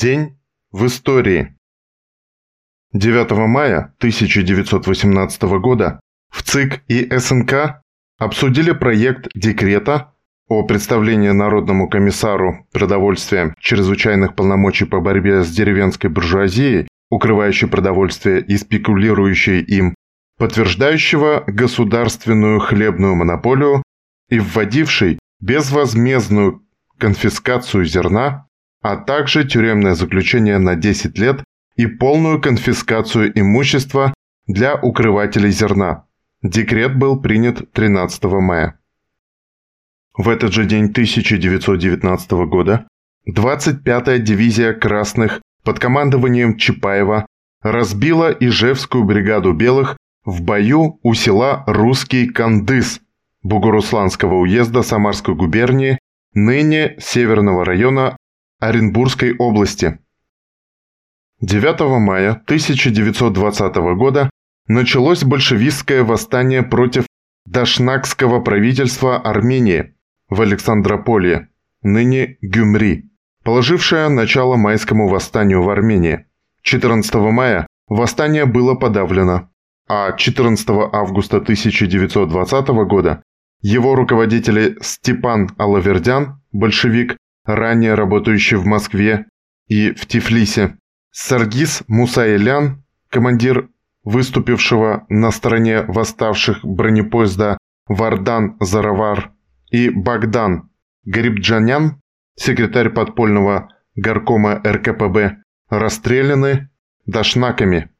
День в истории. 9 мая 1918 года в ЦИК и СНК обсудили проект декрета о представлении Народному комиссару продовольствия чрезвычайных полномочий по борьбе с деревенской буржуазией, укрывающей продовольствие и спекулирующей им, подтверждающего государственную хлебную монополию и вводивший безвозмездную конфискацию зерна а также тюремное заключение на 10 лет и полную конфискацию имущества для укрывателей зерна. Декрет был принят 13 мая. В этот же день 1919 года 25-я дивизия красных под командованием Чапаева разбила Ижевскую бригаду белых в бою у села Русский Кандыс Бугурусланского уезда Самарской губернии, ныне Северного района Оренбургской области. 9 мая 1920 года началось большевистское восстание против Дашнакского правительства Армении в Александрополе, ныне Гюмри, положившее начало майскому восстанию в Армении. 14 мая восстание было подавлено, а 14 августа 1920 года его руководители Степан Алавердян, большевик, ранее работающий в Москве и в Тифлисе, Саргис Мусаэлян, командир выступившего на стороне восставших бронепоезда Вардан-Заравар, и Богдан Гарибджанян, секретарь подпольного горкома РКПБ, расстреляны дашнаками.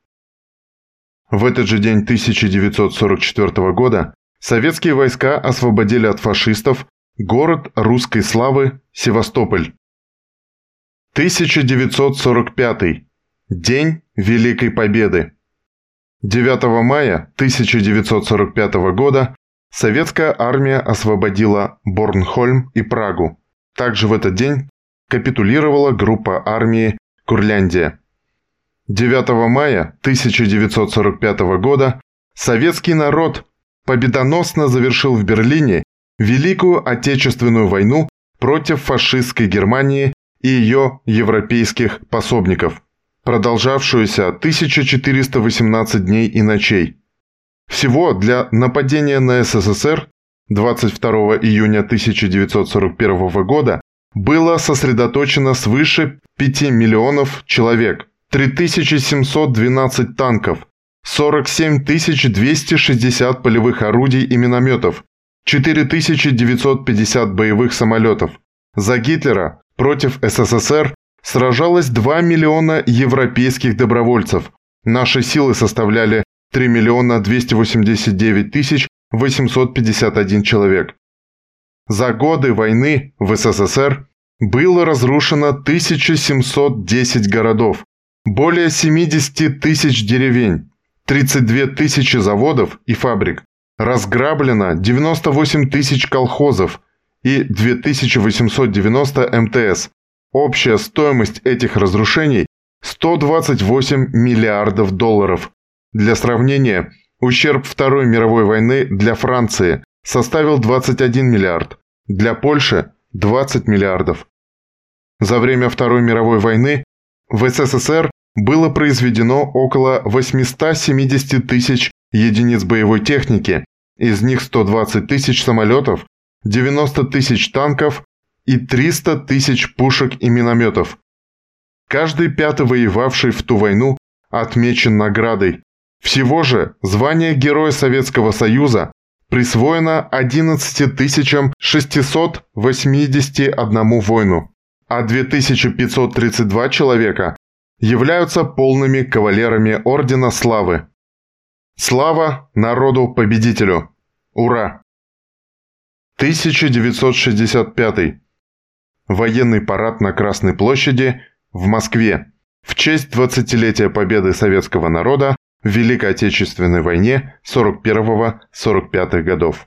В этот же день 1944 года советские войска освободили от фашистов Город русской славы Севастополь. 1945. День Великой Победы. 9 мая 1945 года советская армия освободила Борнхольм и Прагу. Также в этот день капитулировала группа армии Курляндия. 9 мая 1945 года советский народ победоносно завершил в Берлине Великую Отечественную войну против фашистской Германии и ее европейских пособников, продолжавшуюся 1418 дней и ночей. Всего для нападения на СССР 22 июня 1941 года было сосредоточено свыше 5 миллионов человек, 3712 танков, 47 260 полевых орудий и минометов, 4950 боевых самолетов. За Гитлера против СССР сражалось 2 миллиона европейских добровольцев. Наши силы составляли 3 миллиона 289 тысяч 851 человек. За годы войны в СССР было разрушено 1710 городов, более 70 тысяч деревень, 32 тысячи заводов и фабрик, разграблено 98 тысяч колхозов и 2890 МТС. Общая стоимость этих разрушений – 128 миллиардов долларов. Для сравнения, ущерб Второй мировой войны для Франции составил 21 миллиард, для Польши – 20 миллиардов. За время Второй мировой войны в СССР было произведено около 870 тысяч единиц боевой техники из них 120 тысяч самолетов, 90 тысяч танков и 300 тысяч пушек и минометов. Каждый пятый воевавший в ту войну отмечен наградой. Всего же звание Героя Советского Союза присвоено 11 681 воину, а 2532 человека являются полными кавалерами Ордена Славы. Слава народу-победителю! Ура! 1965. Военный парад на Красной площади в Москве в честь 20-летия победы советского народа в Великой Отечественной войне 41-45 годов.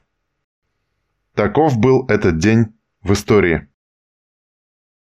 Таков был этот день в истории.